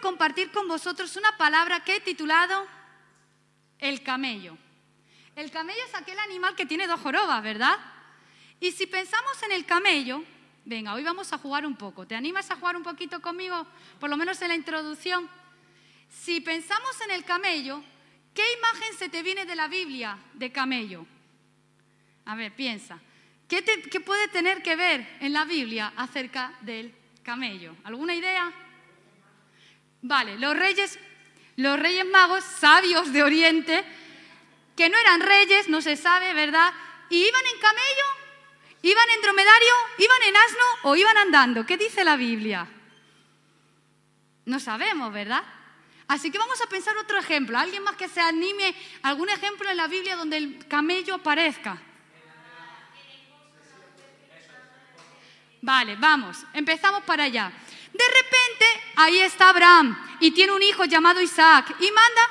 compartir con vosotros una palabra que he titulado el camello. El camello es aquel animal que tiene dos jorobas, ¿verdad? Y si pensamos en el camello, venga, hoy vamos a jugar un poco. ¿Te animas a jugar un poquito conmigo? Por lo menos en la introducción. Si pensamos en el camello, ¿qué imagen se te viene de la Biblia de camello? A ver, piensa. ¿Qué, qué puede tener que ver en la Biblia acerca del camello? ¿Alguna idea? Vale, los reyes, los reyes magos, sabios de Oriente, que no eran reyes, no se sabe, ¿verdad? Y iban en camello, iban en dromedario, iban en asno o iban andando. ¿Qué dice la Biblia? No sabemos, ¿verdad? Así que vamos a pensar otro ejemplo. ¿Alguien más que se anime algún ejemplo en la Biblia donde el camello aparezca? Vale, vamos, empezamos para allá. De repente, ahí está Abraham y tiene un hijo llamado Isaac y manda,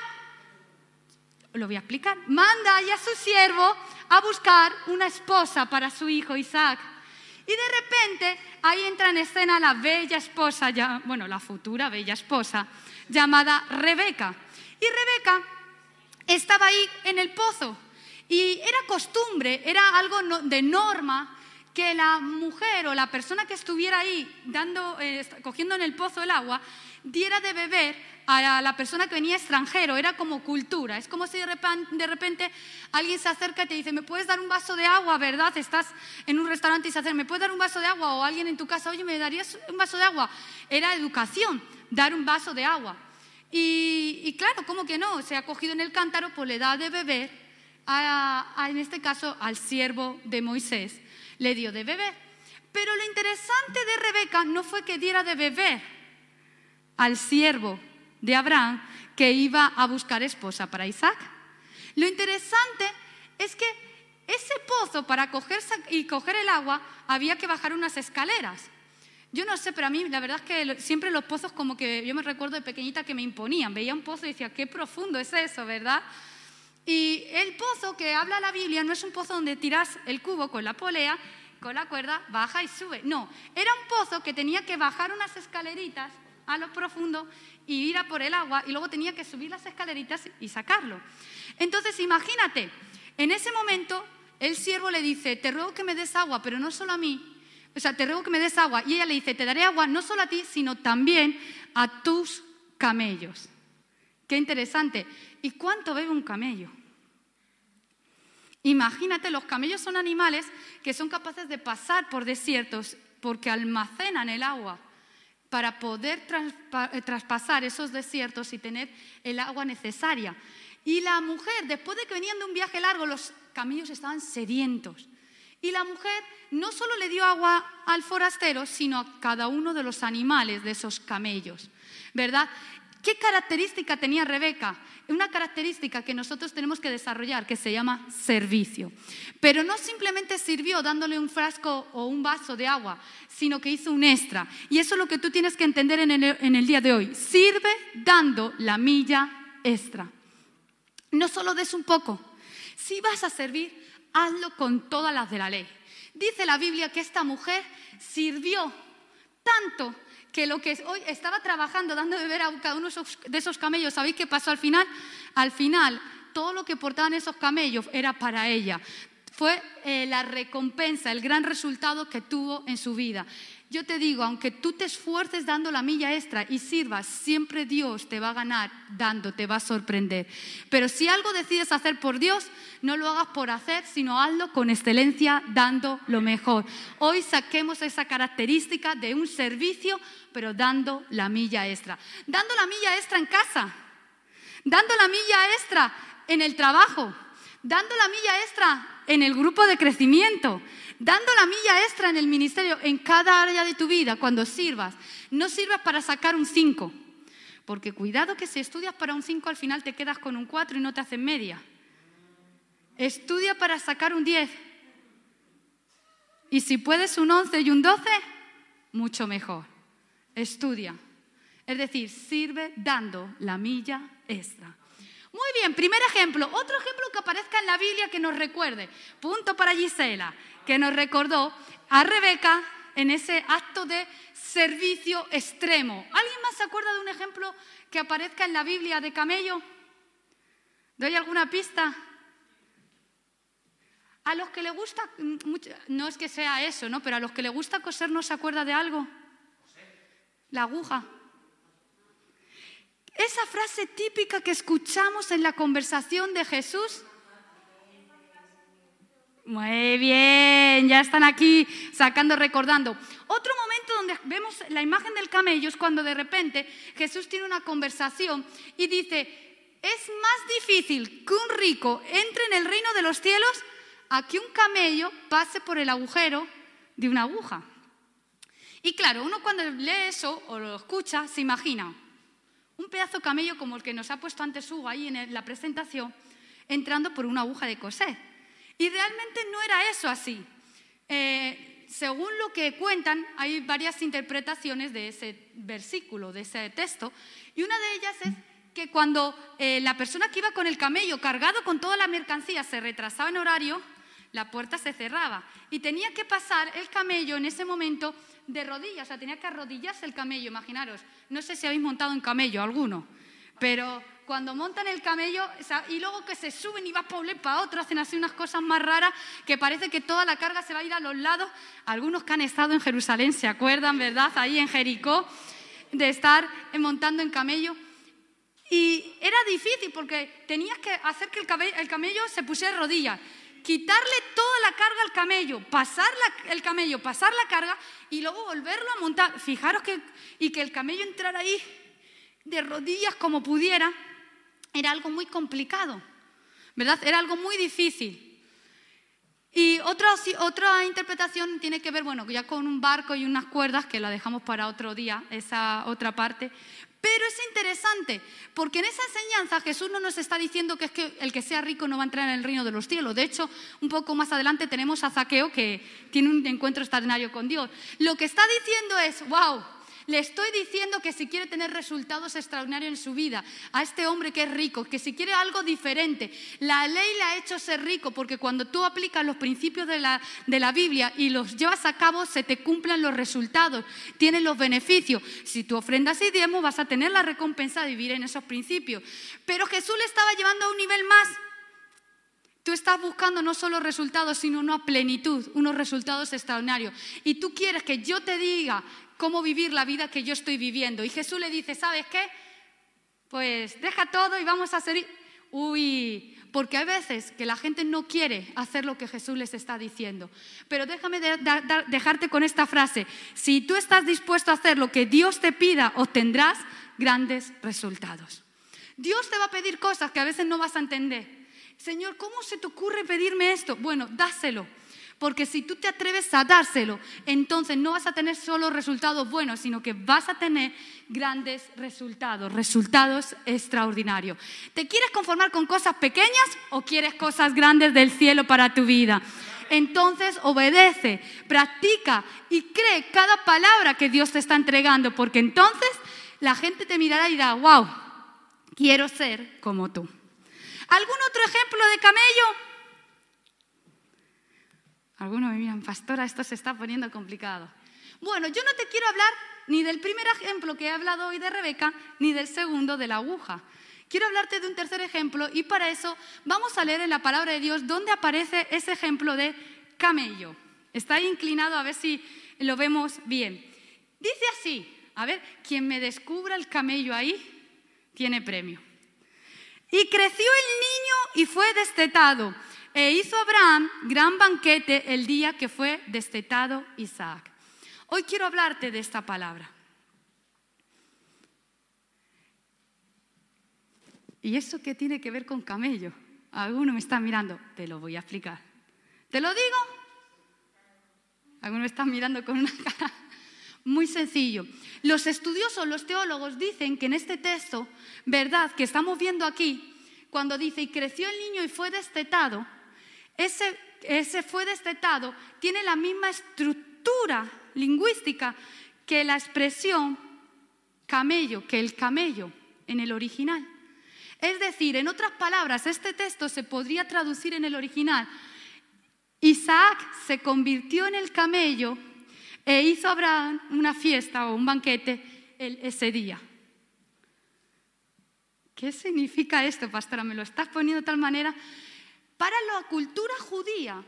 lo voy a explicar, manda a su siervo a buscar una esposa para su hijo Isaac. Y de repente ahí entra en escena la bella esposa, ya, bueno, la futura bella esposa, llamada Rebeca. Y Rebeca estaba ahí en el pozo. Y era costumbre, era algo de norma que la mujer o la persona que estuviera ahí eh, cogiendo en el pozo el agua diera de beber a la persona que venía extranjero, era como cultura. Es como si de repente, alguien se acerca y te dice, ¿me puedes dar un vaso de agua, verdad? Estás en un restaurante y se acerca, ¿me puedes dar un vaso de agua? O alguien en tu casa, oye, ¿me darías un vaso de agua? Era educación, dar un vaso de agua. Y, claro, ¿cómo que no? Se ha cogido en el cántaro, pues le da de beber, en este caso, al siervo de Moisés le dio de beber. Pero lo interesante de Rebeca no fue que diera de beber al siervo de Abraham que iba a buscar esposa para Isaac. Lo interesante es que ese pozo para coger y coger el agua había que bajar unas escaleras. Yo no sé, pero a mí la verdad es que siempre los pozos como que yo me recuerdo de pequeñita que me imponían. Veía un pozo y decía, qué profundo es eso, ¿verdad? Y el pozo que habla la Biblia no es un pozo donde tiras el cubo con la polea, con la cuerda, baja y sube. No, era un pozo que tenía que bajar unas escaleritas a lo profundo y ir a por el agua y luego tenía que subir las escaleritas y sacarlo. Entonces, imagínate, en ese momento el siervo le dice, te ruego que me des agua, pero no solo a mí, o sea, te ruego que me des agua. Y ella le dice, te daré agua no solo a ti, sino también a tus camellos. Qué interesante. ¿Y cuánto bebe un camello? Imagínate, los camellos son animales que son capaces de pasar por desiertos porque almacenan el agua para poder eh, traspasar esos desiertos y tener el agua necesaria. Y la mujer, después de que venían de un viaje largo, los camellos estaban sedientos. Y la mujer no solo le dio agua al forastero, sino a cada uno de los animales de esos camellos, ¿verdad? ¿Qué característica tenía Rebeca? Una característica que nosotros tenemos que desarrollar que se llama servicio. Pero no simplemente sirvió dándole un frasco o un vaso de agua, sino que hizo un extra. Y eso es lo que tú tienes que entender en el, día de hoy. Sirve dando la milla extra. No solo des un poco. Si vas a servir, hazlo con todas las de la ley. Dice la Biblia que esta mujer sirvió tanto que lo que hoy estaba trabajando, dando de beber a cada uno de esos camellos, ¿sabéis qué pasó al final? Al final, todo lo que portaban esos camellos era para ella. Fue eh, la recompensa, el gran resultado que tuvo en su vida. Yo te digo, aunque tú te esfuerces dando la milla extra y sirvas, siempre Dios te va a ganar dando, te va a sorprender. Pero si algo decides hacer por Dios, no lo hagas por hacer, sino hazlo con excelencia, dando lo mejor. Hoy saquemos esa característica de un servicio, pero dando la milla extra. Dando la milla extra en casa, dando la milla extra en el trabajo, dando la milla extra en el grupo de crecimiento, dando la milla extra en el ministerio, en cada área de tu vida, cuando sirvas. No sirvas para sacar un 5, porque cuidado que si estudias para un 5 al final te quedas con un 4 y no te hacen media. Estudia para sacar un 10. Y si puedes un 11 y un 12, mucho mejor. Estudia. Es decir, sirve dando la milla extra. Muy bien, primer ejemplo. Otro ejemplo que aparezca en la Biblia que nos recuerde. Punto para Gisela, que nos recordó a Rebeca en ese acto de servicio extremo. ¿Alguien más se acuerda de un ejemplo que aparezca en la Biblia de camello? ¿Doy alguna pista? A los que le gusta, mm, no es que sea eso, ¿no? Pero a los que le gusta coser, ¿no se acuerda de algo? La aguja. Esa frase típica que escuchamos en la conversación de Jesús. Muy bien, ya están aquí sacando, recordando. Otro momento donde vemos la imagen del camello es cuando de repente Jesús tiene una conversación y dice, es más difícil que un rico entre en el reino de los cielos a que un camello pase por el agujero de una aguja. Y claro, uno cuando lee eso o lo escucha se imagina, un pedazo camello como el que nos ha puesto antes Hugo ahí en la presentación, entrando por una aguja de coser. Y realmente no era eso así. Eh, según lo que cuentan, hay varias interpretaciones de ese versículo, de ese texto, y una de ellas es que cuando eh, la persona que iba con el camello cargado con toda la mercancía se retrasaba en horario, la puerta se cerraba y tenía que pasar el camello en ese momento de rodillas, o sea, tenía que arrodillarse el camello, imaginaros. No sé si habéis montado en camello alguno, pero cuando montan el camello y luego que se suben y va para un para otro, hacen así unas cosas más raras que parece que toda la carga se va a ir a los lados. Algunos que han estado en Jerusalén se acuerdan, ¿verdad? Ahí en Jericó, de estar montando en camello. Y era difícil porque tenías que hacer que el camello, se pusiera rodillas quitarle toda la carga al camello, pasar el camello, pasar la carga y luego volverlo a montar. Fijaros que, y que el camello entrara ahí de rodillas como pudiera, era algo muy complicado, ¿verdad? Era algo muy difícil. Y otra, otra interpretación tiene que ver, bueno, ya con un barco y unas cuerdas, que la dejamos para otro día, esa otra parte, pero es interesante, porque en esa enseñanza Jesús no nos está diciendo que es que el que sea rico no va a entrar en el reino de los cielos. De hecho, un poco más adelante tenemos a Zaqueo que tiene un encuentro extraordinario con Dios. Lo que está diciendo es, wow, le estoy diciendo que si quiere tener resultados extraordinarios en su vida, a este hombre que es rico, que si quiere algo diferente, la ley le ha hecho ser rico, porque cuando tú aplicas los principios de la, de la Biblia y los llevas a cabo, se te cumplen los resultados, tienes los beneficios. Si tú ofrendas y diezmo, vas a tener la recompensa de vivir en esos principios. Pero Jesús le estaba llevando a un nivel más. Tú estás buscando no solo resultados, sino una plenitud, unos resultados extraordinarios. Y tú quieres que yo te diga cómo vivir la vida que yo estoy viviendo. Y Jesús le dice, ¿sabes qué? Pues deja todo y vamos a hacer... Uy, porque hay veces que la gente no quiere hacer lo que Jesús les está diciendo. Pero déjame dejarte con esta frase. Si tú estás dispuesto a hacer lo que Dios te pida, obtendrás grandes resultados. Dios te va a pedir cosas que a veces no vas a entender. Señor, ¿cómo se te ocurre pedirme esto? Bueno, dáselo porque si tú te atreves a dárselo, entonces no vas a tener solo resultados buenos, sino que vas a tener grandes resultados, resultados extraordinarios. ¿Te quieres conformar con cosas pequeñas o quieres cosas grandes del cielo para tu vida? Entonces obedece, practica y cree cada palabra que Dios te está entregando, porque entonces la gente te mirará y dirá, wow, quiero ser como tú. ¿Algún otro ejemplo de camello? Algunos me miran, pastora, esto se está poniendo complicado. Bueno, yo no te quiero hablar ni del primer ejemplo que he hablado hoy de Rebeca, ni del segundo de la aguja. Quiero hablarte de un tercer ejemplo y para eso vamos a leer en la palabra de Dios dónde aparece ese ejemplo de camello. Está inclinado a ver si lo vemos bien. Dice así, a ver, quien me descubra el camello ahí tiene premio. Y creció el niño y fue destetado e hizo Abraham gran banquete el día que fue destetado Isaac. Hoy quiero hablarte de esta palabra. ¿Y eso qué tiene que ver con camello? Alguno me está mirando, te lo voy a explicar. ¿Te lo digo? Alguno me está mirando con una cara muy sencillo. Los estudiosos, los teólogos dicen que en este texto, verdad, que estamos viendo aquí, cuando dice, y creció el niño y fue destetado, ese, fue destetado tiene la misma estructura lingüística que la expresión camello, que el camello en el original. Es decir, en otras palabras, este texto se podría traducir en el original. Isaac se convirtió en el camello e hizo a Abraham una fiesta o un banquete ese día. ¿Qué significa esto, pastora? Me lo estás poniendo de tal manera. Para la cultura judía,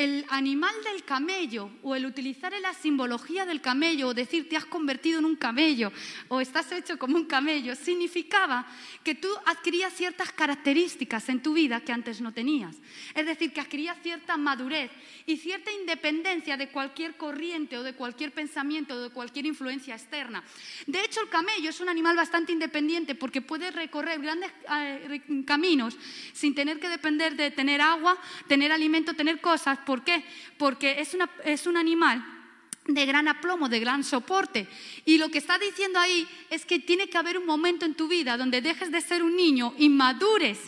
el animal del camello o el utilizar la simbología del camello o decir te has convertido en un camello o estás hecho como un camello significaba que tú adquirías ciertas características en tu vida que antes no tenías. Es decir, que adquirías cierta madurez y cierta independencia de cualquier corriente o de cualquier pensamiento o de cualquier influencia externa. De hecho, el camello es un animal bastante independiente porque puede recorrer grandes eh, caminos sin tener que depender de tener agua, tener alimento, tener cosas ¿Por qué? Porque es, un animal de gran aplomo, de gran soporte. Y lo que está diciendo ahí es que tiene que haber un momento en tu vida donde dejes de ser un niño y madures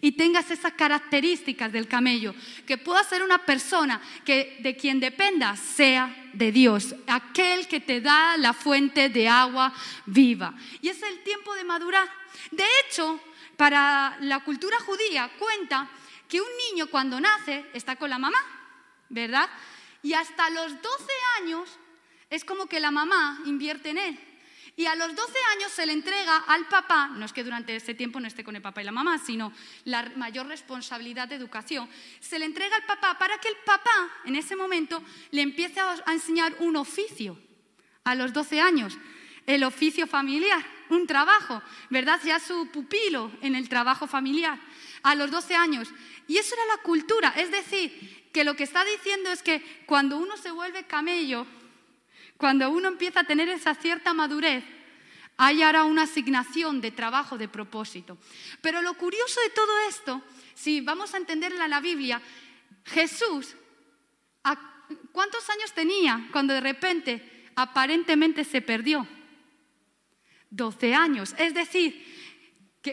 y tengas esas características del camello, que puedas ser una persona que de quien dependa sea de Dios, aquel que te da la fuente de agua viva. Y es el tiempo de madurar. De hecho, para la cultura judía cuenta que un niño cuando nace está con la mamá ¿verdad? Y hasta los 12 años es como que la mamá invierte en él. Y a los 12 años se le entrega al papá, no es que durante ese tiempo no esté con el papá y la mamá, sino la mayor responsabilidad de educación, se le entrega al papá para que el papá en ese momento le empiece a enseñar un oficio a los 12 años, el oficio familiar, un trabajo, ¿verdad? Ya su pupilo en el trabajo familiar a los 12 años. Y eso era la cultura, es decir, que lo que está diciendo es que cuando uno se vuelve camello, cuando uno empieza a tener esa cierta madurez, hay ahora una asignación de trabajo, de propósito. Pero lo curioso de todo esto, si vamos a entenderla en la Biblia, Jesús, ¿cuántos años tenía cuando de repente aparentemente se perdió? 12 años. Es decir,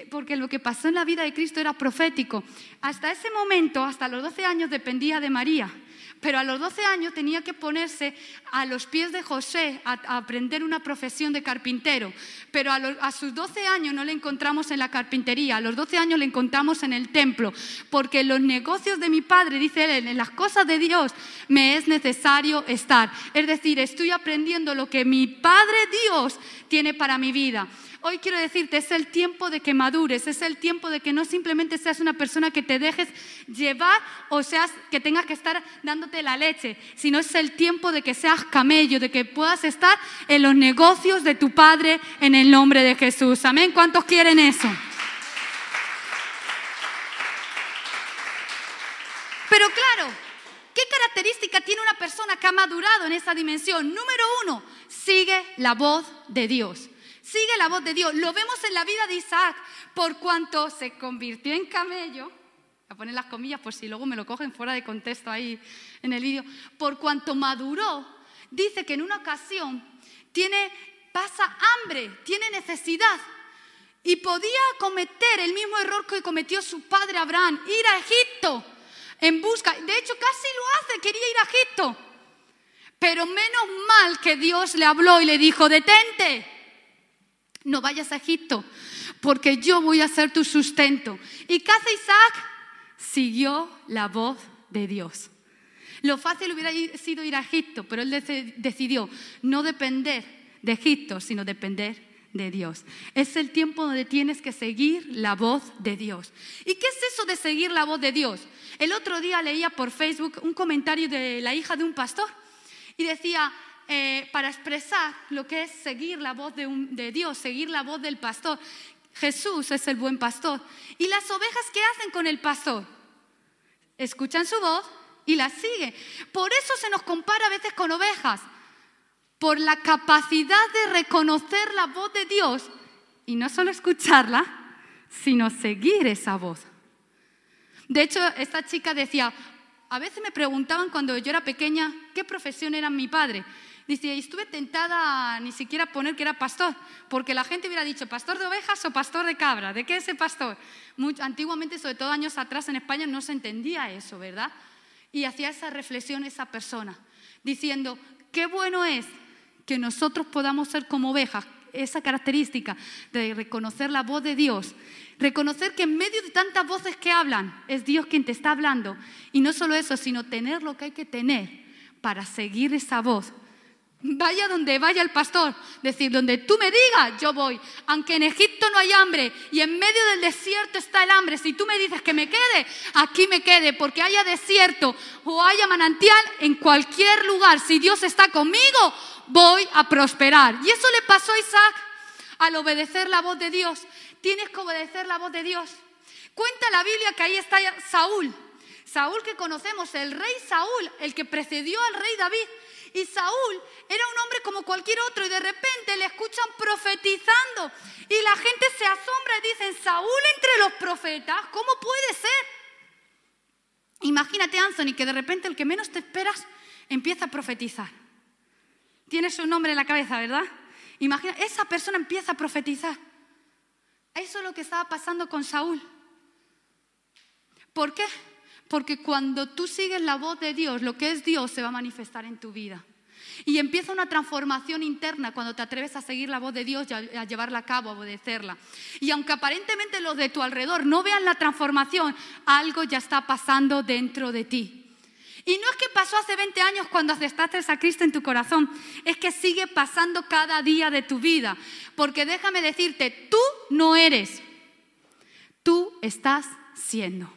porque lo que pasó en la vida de Cristo era profético. Hasta ese momento, hasta los 12 años, dependía de María. Pero a los 12 años tenía que ponerse a los pies de José a, aprender una profesión de carpintero. Pero a, sus 12 años no le encontramos en la carpintería, a los 12 años le encontramos en el templo. Porque los negocios de mi padre, dice él, en las cosas de Dios me es necesario estar. Es decir, estoy aprendiendo lo que mi Padre Dios tiene para mi vida. Hoy quiero decirte, es el tiempo de que madures, es el tiempo de que no simplemente seas una persona que te dejes llevar o seas que tengas que estar dándote la leche, sino es el tiempo de que seas camello, de que puedas estar en los negocios de tu Padre en el nombre de Jesús. Amén. ¿Cuántos quieren eso? Pero claro, ¿qué característica tiene una persona que ha madurado en esa dimensión? Número uno, sigue la voz de Dios. Sigue la voz de Dios. Lo vemos en la vida de Isaac, por cuanto se convirtió en camello. A poner las comillas por si luego me lo cogen fuera de contexto ahí en el vídeo. Por cuanto maduró, dice que en una ocasión tiene, pasa hambre, tiene necesidad. Y podía cometer el mismo error que cometió su padre Abraham, ir a Egipto en busca. De hecho, casi lo hace, quería ir a Egipto. Pero menos mal que Dios le habló y le dijo, detente no vayas a Egipto, porque yo voy a ser tu sustento. ¿Y hace Isaac? Siguió la voz de Dios. Lo fácil hubiera sido ir a Egipto, pero él decidió no depender de Egipto, sino depender de Dios. Es el tiempo donde tienes que seguir la voz de Dios. ¿Y qué es eso de seguir la voz de Dios? El otro día leía por Facebook un comentario de la hija de un pastor y decía, eh, para expresar lo que es seguir la voz de, Dios, seguir la voz del pastor. Jesús es el buen pastor. ¿Y las ovejas qué hacen con el pastor? Escuchan su voz y la siguen. Por eso se nos compara a veces con ovejas, por la capacidad de reconocer la voz de Dios y no solo escucharla, sino seguir esa voz. De hecho, esta chica decía, a veces me preguntaban cuando yo era pequeña qué profesión era mi padre. Dice, estuve tentada ni siquiera poner que era pastor, porque la gente hubiera dicho, pastor de ovejas o pastor de cabra, ¿de qué es el pastor? antiguamente, sobre todo años atrás en España, no se entendía eso, ¿verdad? Y hacía esa reflexión esa persona, diciendo, qué bueno es que nosotros podamos ser como ovejas, esa característica de reconocer la voz de Dios, reconocer que en medio de tantas voces que hablan, es Dios quien te está hablando. Y no solo eso, sino tener lo que hay que tener para seguir esa voz Vaya donde vaya el pastor, decir, donde tú me digas, yo voy. Aunque en Egipto no hay hambre y en medio del desierto está el hambre, si tú me dices que me quede, aquí me quede, porque haya desierto o haya manantial, en cualquier lugar, si Dios está conmigo, voy a prosperar. Y eso le pasó a Isaac al obedecer la voz de Dios. Tienes que obedecer la voz de Dios. Cuenta la Biblia que ahí está Saúl. Saúl que conocemos, el rey Saúl, el que precedió al rey David. Y Saúl era un hombre como cualquier otro y de repente le escuchan profetizando y la gente se asombra y dicen, Saúl entre los profetas, ¿cómo puede ser? Imagínate, Anthony, que de repente el que menos te esperas empieza a profetizar. Tienes su nombre en la cabeza, ¿verdad? Imagina, esa persona empieza a profetizar. Eso es lo que estaba pasando con Saúl. ¿Por qué? Porque cuando tú sigues la voz de Dios, lo que es Dios se va a manifestar en tu vida. Y empieza una transformación interna cuando te atreves a seguir la voz de Dios a, llevarla a cabo, a obedecerla. Y aunque aparentemente los de tu alrededor no vean la transformación, algo ya está pasando dentro de ti. Y no es que pasó hace 20 años cuando aceptaste a Cristo en tu corazón, es que sigue pasando cada día de tu vida. Porque déjame decirte, tú no eres, tú estás siendo.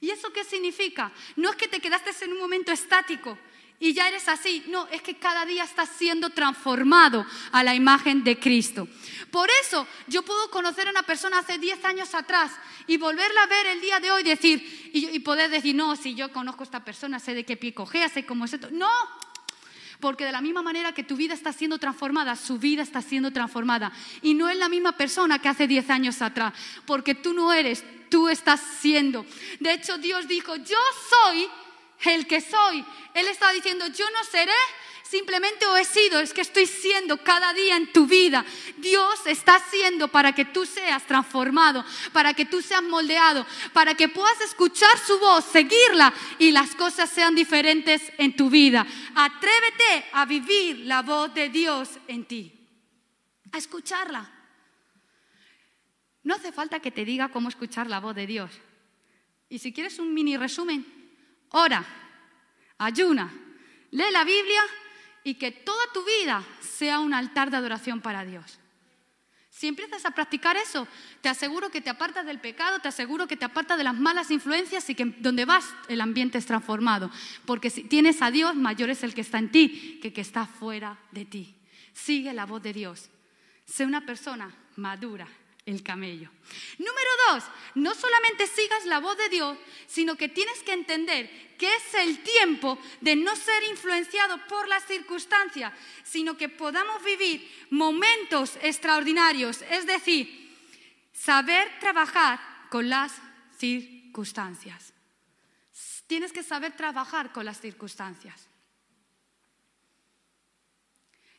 ¿Y eso qué significa? No es que te quedaste en un momento estático y ya eres así. No, es que cada día estás siendo transformado a la imagen de Cristo. Por eso yo puedo conocer a una persona hace 10 años atrás y volverla a ver el día de hoy decir, y, poder decir, no, si yo conozco a esta persona, sé de qué pie cogea, sé cómo es esto. No, porque de la misma manera que tu vida está siendo transformada, su vida está siendo transformada. Y no es la misma persona que hace 10 años atrás, porque tú no eres, tú estás siendo. De hecho, Dios dijo, yo soy el que soy. Él estaba diciendo, yo no seré simplemente o he sido, es que estoy siendo cada día en tu vida. Dios está haciendo para que tú seas transformado, para que tú seas moldeado, para que puedas escuchar su voz, seguirla y las cosas sean diferentes en tu vida. Atrévete a vivir la voz de Dios en ti, a escucharla. No hace falta que te diga cómo escuchar la voz de Dios. Y si quieres un mini resumen, ora, ayuna, lee la Biblia y que toda tu vida sea un altar de adoración para Dios. Si empiezas a practicar eso, te aseguro que te apartas del pecado, te aseguro que te apartas de las malas influencias y que donde vas el ambiente es transformado. Porque si tienes a Dios, mayor es el que está en ti que el que está fuera de ti. Sigue la voz de Dios. Sé una persona madura, el camello. Número no solamente sigas la voz de Dios, sino que tienes que entender que es el tiempo de no ser influenciado por las circunstancias, sino que podamos vivir momentos extraordinarios, es decir, saber trabajar con las circunstancias. Tienes que saber trabajar con las circunstancias.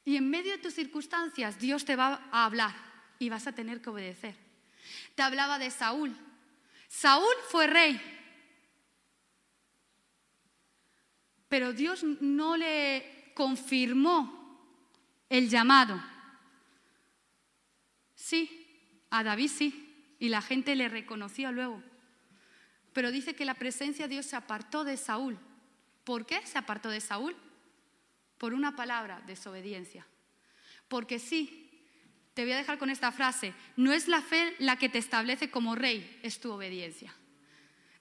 Y en medio de tus circunstancias Dios te va a hablar y vas a tener que obedecer. Te hablaba de Saúl. Saúl fue rey, pero Dios no le confirmó el llamado. Sí, a David sí, y la gente le reconocía luego. Pero dice que la presencia de Dios se apartó de Saúl. ¿Por qué se apartó de Saúl? Por una palabra, desobediencia. Porque sí, te voy a dejar con esta frase, no es la fe la que te establece como rey, es tu obediencia.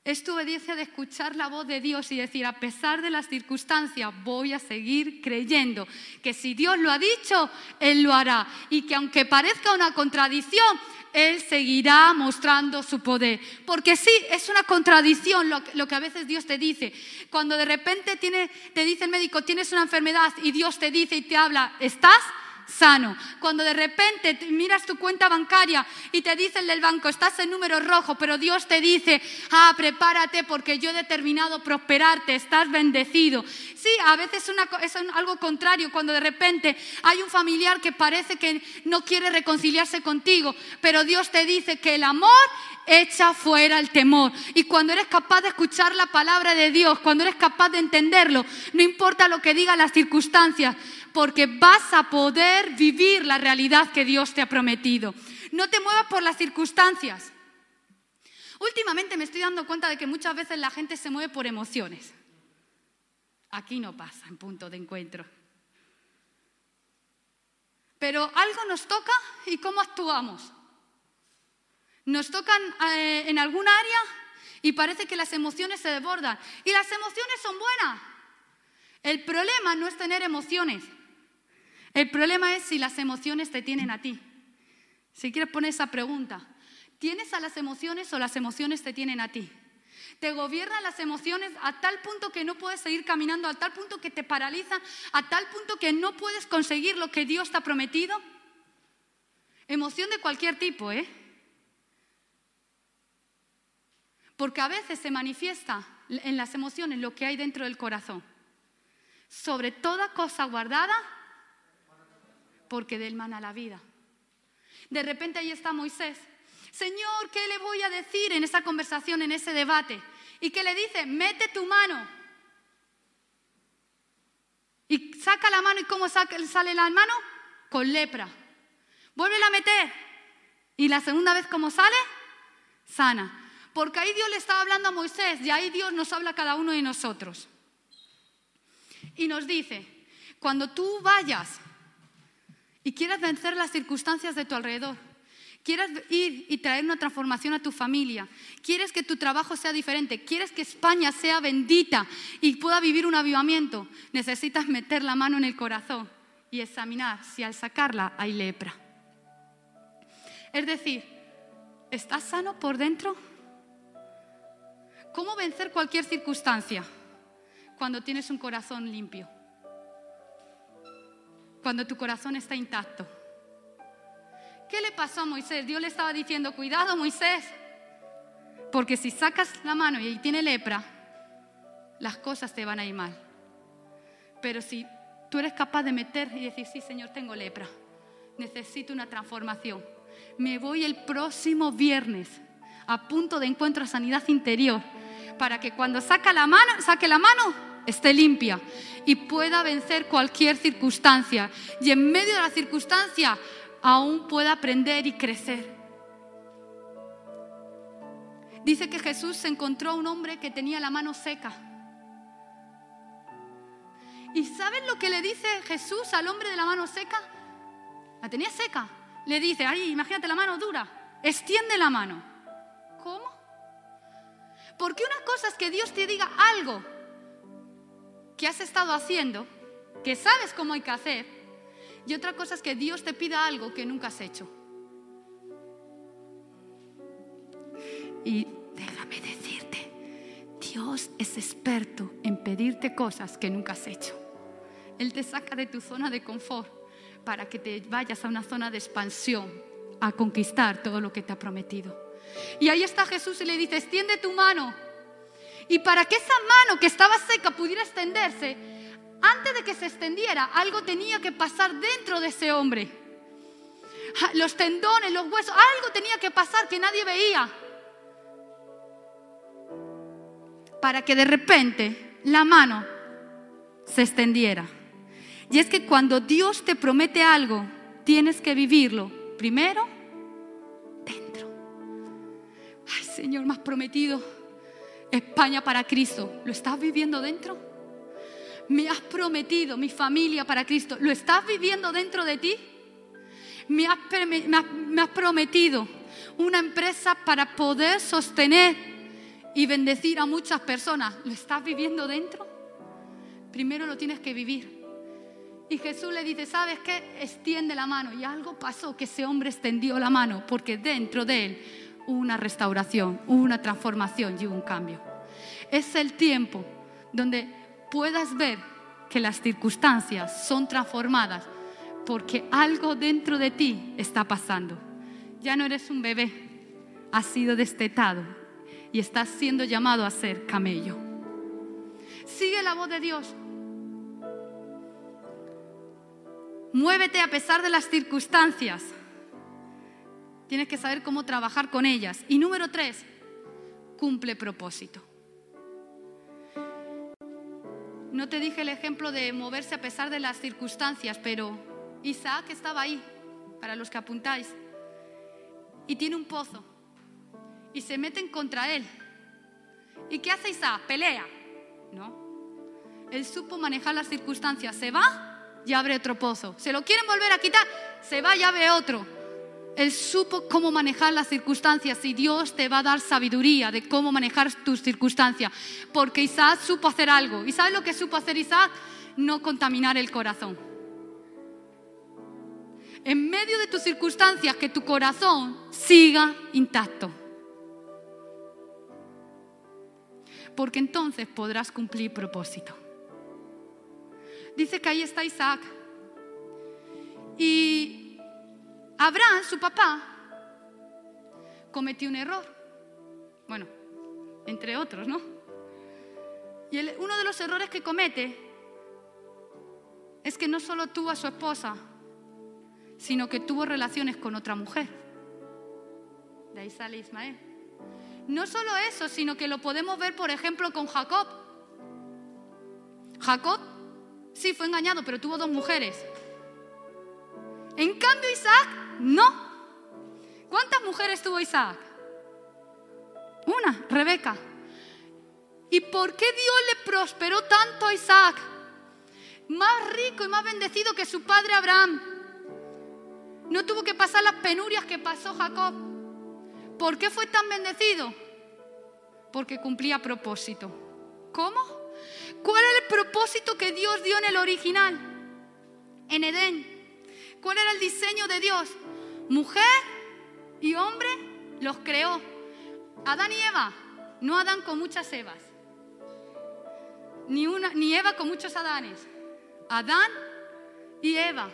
Es tu obediencia de escuchar la voz de Dios y decir, a pesar de las circunstancias, voy a seguir creyendo que si Dios lo ha dicho, Él lo hará. Y que aunque parezca una contradicción, Él seguirá mostrando su poder. Porque sí, es una contradicción lo, que a veces Dios te dice. Cuando de repente te dice el médico, tienes una enfermedad y Dios te dice y te habla, ¿estás? Sano. Cuando de repente miras tu cuenta bancaria y te dice el del banco, estás en número rojo, pero Dios te dice, ah, prepárate porque yo he determinado prosperarte, estás bendecido. Sí, a veces es algo contrario cuando de repente hay un familiar que parece que no quiere reconciliarse contigo, pero Dios te dice que el amor echa fuera el temor. Y cuando eres capaz de escuchar la palabra de Dios, cuando eres capaz de entenderlo, no importa lo que digan las circunstancias, porque vas a poder vivir la realidad que Dios te ha prometido. No te muevas por las circunstancias. Últimamente me estoy dando cuenta de que muchas veces la gente se mueve por emociones. Aquí no pasa en punto de encuentro. Pero algo nos toca y cómo actuamos. Nos tocan eh, en algún área y parece que las emociones se desbordan. Y las emociones son buenas. El problema no es tener emociones. El problema es si las emociones te tienen a ti. Si quieres poner esa pregunta, ¿tienes a las emociones o las emociones te tienen a ti? Te gobiernan las emociones a tal punto que no puedes seguir caminando, a tal punto que te paralizan, a tal punto que no puedes conseguir lo que Dios te ha prometido. Emoción de cualquier tipo, ¿eh? Porque a veces se manifiesta en las emociones lo que hay dentro del corazón. Sobre toda cosa guardada, porque del mana la vida. De repente ahí está Moisés Señor, ¿qué le voy a decir en esa conversación, en ese debate? Y que le dice, mete tu mano. Y saca la mano y ¿cómo sale la mano? Con lepra. Vuelve a meter. Y la segunda vez, ¿cómo sale? Sana. Porque ahí Dios le estaba hablando a Moisés y ahí Dios nos habla a cada uno de nosotros. Y nos dice, cuando tú vayas y quieras vencer las circunstancias de tu alrededor, quieres ir y traer una transformación a tu familia, quieres que tu trabajo sea diferente, quieres que España sea bendita y pueda vivir un avivamiento, necesitas meter la mano en el corazón y examinar si al sacarla hay lepra. Es decir, ¿estás sano por dentro? ¿Cómo vencer cualquier circunstancia cuando tienes un corazón limpio? Cuando tu corazón está intacto. ¿Qué le pasó a Moisés? Dios le estaba diciendo, cuidado Moisés, porque si sacas la mano y tiene lepra, las cosas te van a ir mal. Pero si tú eres capaz de meter y decir, sí Señor, tengo lepra, necesito una transformación. Me voy el próximo viernes a punto de encuentro a sanidad interior para que cuando saca la mano, saque la mano esté limpia y pueda vencer cualquier circunstancia. Y en medio de la circunstancia aún pueda aprender y crecer. Dice que Jesús se encontró a un hombre que tenía la mano seca. ¿Y saben lo que le dice Jesús al hombre de la mano seca? La tenía seca. Le dice, ay, imagínate la mano dura, extiende la mano. ¿Cómo? Porque una cosa es que Dios te diga algo que has estado haciendo, que sabes cómo hay que hacer, y otra cosa es que Dios te pida algo que nunca has hecho. Y déjame decirte, Dios es experto en pedirte cosas que nunca has hecho. Él te saca de tu zona de confort para que te vayas a una zona de expansión, a conquistar todo lo que te ha prometido. Y ahí está Jesús y le dice, extiende tu mano. Y para que esa mano que estaba seca pudiera extenderse, antes de que se extendiera, algo tenía que pasar dentro de ese hombre. Los tendones, los huesos, algo tenía que pasar que nadie veía. Para que de repente la mano se extendiera. Y es que cuando Dios te promete algo, tienes que vivirlo primero dentro. Ay, Señor, has prometido España para Cristo. ¿Lo estás viviendo dentro? me has prometido mi familia para Cristo, ¿lo estás viviendo dentro de ti? Me has, prometido una empresa para poder sostener y bendecir a muchas personas, ¿lo estás viviendo dentro? Primero lo tienes que vivir. Y Jesús le dice, ¿sabes qué? Extiende la mano. Y algo pasó que ese hombre extendió la mano porque dentro de él una restauración, una transformación y un cambio. Es el tiempo donde puedas ver que las circunstancias son transformadas porque algo dentro de ti está pasando. Ya no eres un bebé, has sido destetado y estás siendo llamado a ser camello. Sigue la voz de Dios. Muévete a pesar de las circunstancias. Tienes que saber cómo trabajar con ellas. Y número tres, cumple propósito. No te dije el ejemplo de moverse a pesar de las circunstancias, pero Isaac estaba ahí, para los que apuntáis, y tiene un pozo, y se meten contra él. ¿Y qué hace Isaac? Pelea. No. Él supo manejar las circunstancias, se va y abre otro pozo. ¿Se lo quieren volver a quitar? se va, ya ve otro. Él supo cómo manejar las circunstancias y Dios te va a dar sabiduría de cómo manejar tus circunstancias. Porque Isaac supo hacer algo. ¿Y sabes lo que supo hacer Isaac? No contaminar el corazón. En medio de tus circunstancias, que tu corazón siga intacto. Porque entonces podrás cumplir propósito. Dice que ahí está Isaac. Y Abraham, su papá, cometió un error. Bueno, entre otros, ¿no? Y uno de los errores que comete es que no solo tuvo a su esposa, sino que tuvo relaciones con otra mujer. De ahí sale Ismael. No solo eso, sino que lo podemos ver, por ejemplo, con Jacob. Jacob sí fue engañado, pero tuvo dos mujeres. En cambio, Isaac no. ¿Cuántas mujeres tuvo Isaac? Una, Rebeca. ¿Y por qué Dios le prosperó tanto a Isaac? Más rico y más bendecido que su padre Abraham. No tuvo que pasar las penurias que pasó Jacob. ¿Por qué fue tan bendecido? Porque cumplía propósito. ¿Cómo? ¿Cuál era el propósito que Dios dio en el original? En Edén. ¿Cuál era el diseño de Dios? Mujer y hombre los creó. Adán y Eva, no Adán con muchas Evas, ni, una, ni Eva con muchos Adanes. Adán y Eva.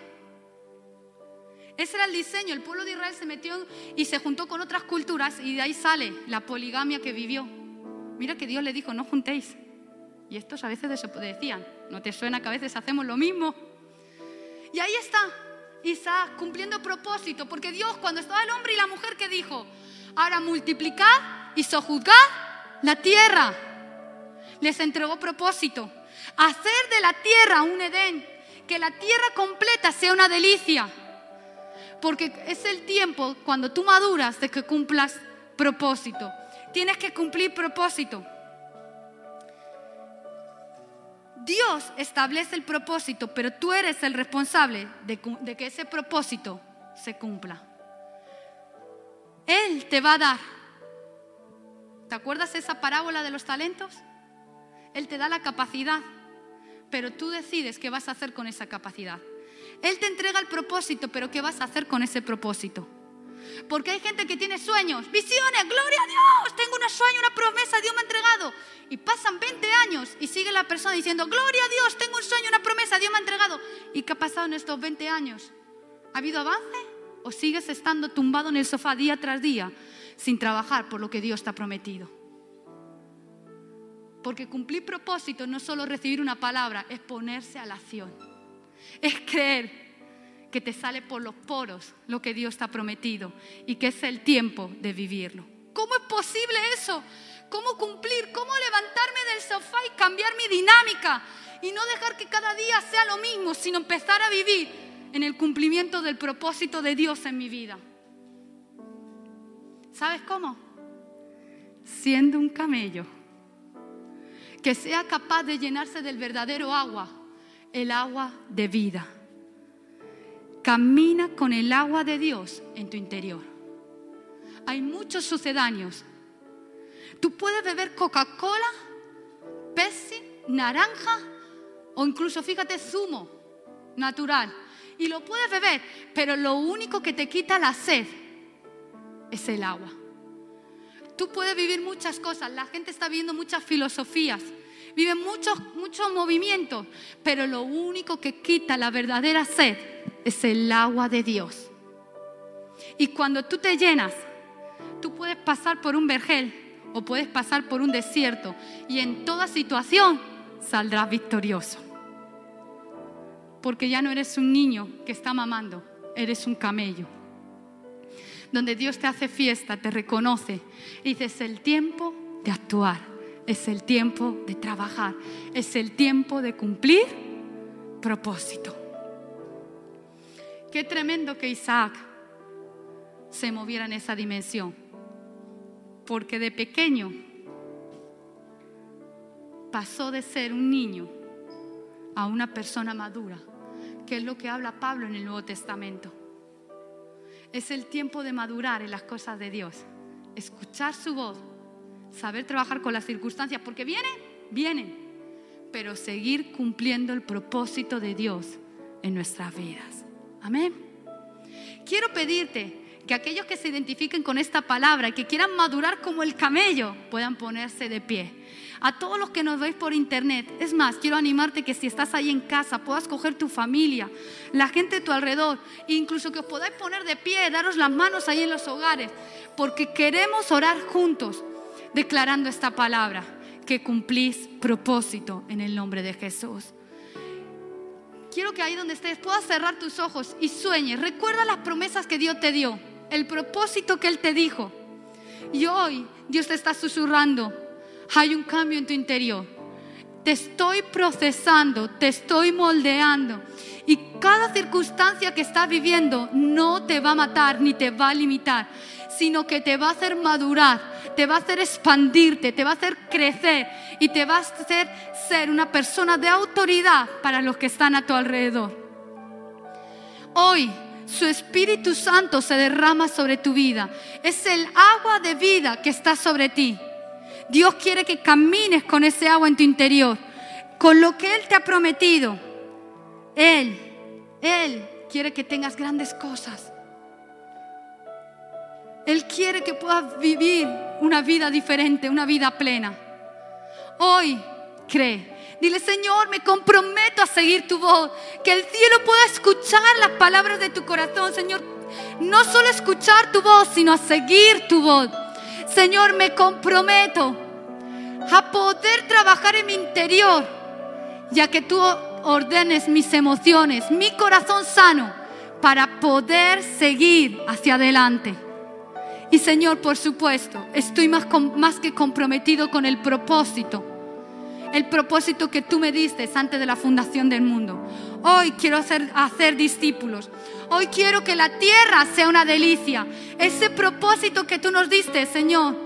Ese era el diseño. El pueblo de Israel se metió y se juntó con otras culturas y de ahí sale la poligamia que vivió. Mira que Dios le dijo, no juntéis. Y estos a veces decían, ¿no te suena que a veces hacemos lo mismo? Y ahí está, Isaac cumpliendo propósito, porque Dios cuando estaba el hombre y la mujer que dijo, ahora multiplicad y sojuzgad la tierra, les entregó propósito, hacer de la tierra un Edén, que la tierra completa sea una delicia, porque es el tiempo cuando tú maduras de que cumplas propósito. Tienes que cumplir propósito. Dios establece el propósito, pero tú eres el responsable de, que ese propósito se cumpla. Él te va a dar. ¿Te acuerdas esa parábola de los talentos? Él te da la capacidad, pero tú decides qué vas a hacer con esa capacidad. Él te entrega el propósito, pero ¿qué vas a hacer con ese propósito? Porque hay gente que tiene sueños, visiones, gloria a Dios, tengo un sueño, una promesa, Dios me ha entregado. Y pasan 20 años y sigue la persona diciendo, gloria a Dios, tengo un sueño, una promesa, Dios me ha entregado. ¿Y qué ha pasado en estos 20 años? ¿Ha habido avance? ¿O sigues estando tumbado en el sofá día tras día sin trabajar por lo que Dios te ha prometido? Porque cumplir propósito no es solo recibir una palabra, es ponerse a la acción. Es creer que te sale por los poros lo que Dios te ha prometido y que es el tiempo de vivirlo. ¿Cómo es posible eso? ¿Cómo cumplir? ¿Cómo levantarme del sofá y cambiar mi dinámica? Y no dejar que cada día sea lo mismo, sino empezar a vivir en el cumplimiento del propósito de Dios en mi vida. ¿Sabes cómo? Siendo un camello que sea capaz de llenarse del verdadero agua, el agua de vida. Camina con el agua de Dios en tu interior. Hay muchos sucedáneos. Tú puedes beber Coca-Cola, Pepsi, naranja o incluso, fíjate, zumo natural. Y lo puedes beber, pero lo único que te quita la sed es el agua. Tú puedes vivir muchas cosas. La gente está viendo muchas filosofías viven muchos, muchos movimientos, pero lo único que quita la verdadera sed es el agua de Dios. Y cuando tú te llenas, tú puedes pasar por un vergel o puedes pasar por un desierto y en toda situación saldrás victorioso. Porque ya no eres un niño que está mamando, eres un camello. Donde Dios te hace fiesta, te reconoce y dices el tiempo de actuar es el tiempo de trabajar, es el tiempo de cumplir propósito. Qué tremendo que Isaac se moviera en esa dimensión, porque de pequeño pasó de ser un niño a una persona madura, que es lo que habla Pablo en el Nuevo Testamento. Es el tiempo de madurar en las cosas de Dios. Escuchar su voz. Saber trabajar con las circunstancias. Porque vienen, vienen. Pero seguir cumpliendo el propósito de Dios en nuestras vidas. Amén. Quiero pedirte que aquellos que se identifiquen con esta palabra y que quieran madurar como el camello puedan ponerse de pie. A todos los que nos veis por internet, es más, quiero animarte que si estás ahí en casa puedas coger tu familia, la gente de tu alrededor, incluso que os podáis poner de pie, daros las manos ahí en los hogares, porque queremos orar juntos declarando esta palabra, que cumplís propósito en el nombre de Jesús. Quiero que ahí donde estés puedas cerrar tus ojos y sueñes. Recuerda las promesas que Dios te dio el propósito que Él te dijo. Y hoy Dios te está susurrando, hay un cambio en tu interior. Te estoy procesando, te estoy moldeando. Y cada circunstancia que estás viviendo no te va a matar ni te va a limitar, sino que te va a hacer madurar, te va a hacer expandirte, te va a hacer crecer y te va a hacer ser una persona de autoridad para los que están a tu alrededor. Hoy su Espíritu Santo se derrama sobre tu vida. Es el agua de vida que está sobre ti. Dios quiere que camines con ese agua en tu interior, con lo que Él te ha prometido. Él, Él quiere que tengas grandes cosas. Él quiere que puedas vivir una vida diferente, una vida plena. Hoy cree Dile, Señor, me comprometo a seguir tu voz. Que el cielo pueda escuchar las palabras de tu corazón, Señor. No solo escuchar tu voz, sino a seguir tu voz. Señor, me comprometo a poder trabajar en mi interior, ya que tú ordenes mis emociones, mi corazón sano, para poder seguir hacia adelante. Y Señor, por supuesto, estoy más, que comprometido con el propósito el propósito que tú me diste antes de la fundación del mundo. Hoy quiero hacer, hacer discípulos. Hoy quiero que la tierra sea una delicia. Ese propósito que tú nos diste, Señor,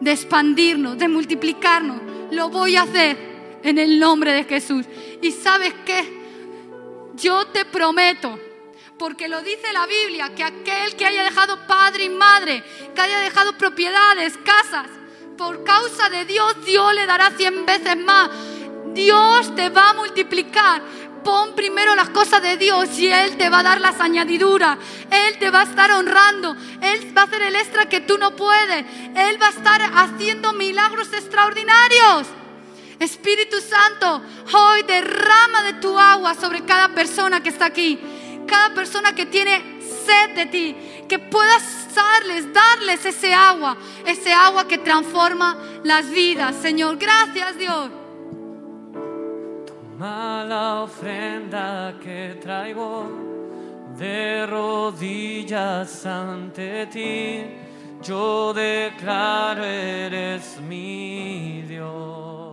de expandirnos, de multiplicarnos, lo voy a hacer en el nombre de Jesús. Y sabes qué? Yo te prometo, porque lo dice la Biblia, que aquel que haya dejado padre y madre, que haya dejado propiedades, casas, por causa de Dios, Dios le dará cien veces más. Dios te va a multiplicar. Pon primero las cosas de Dios y Él te va a dar las añadiduras. Él te va a estar honrando. Él va a hacer el extra que tú no puedes. Él va a estar haciendo milagros extraordinarios. Espíritu Santo, hoy derrama de tu agua sobre cada persona que está aquí. Cada persona que tiene sed de ti. Que puedas darles, darles ese agua, ese agua que transforma las vidas. Señor, gracias Dios. Toma la ofrenda que traigo de rodillas ante ti. Yo declaro eres mío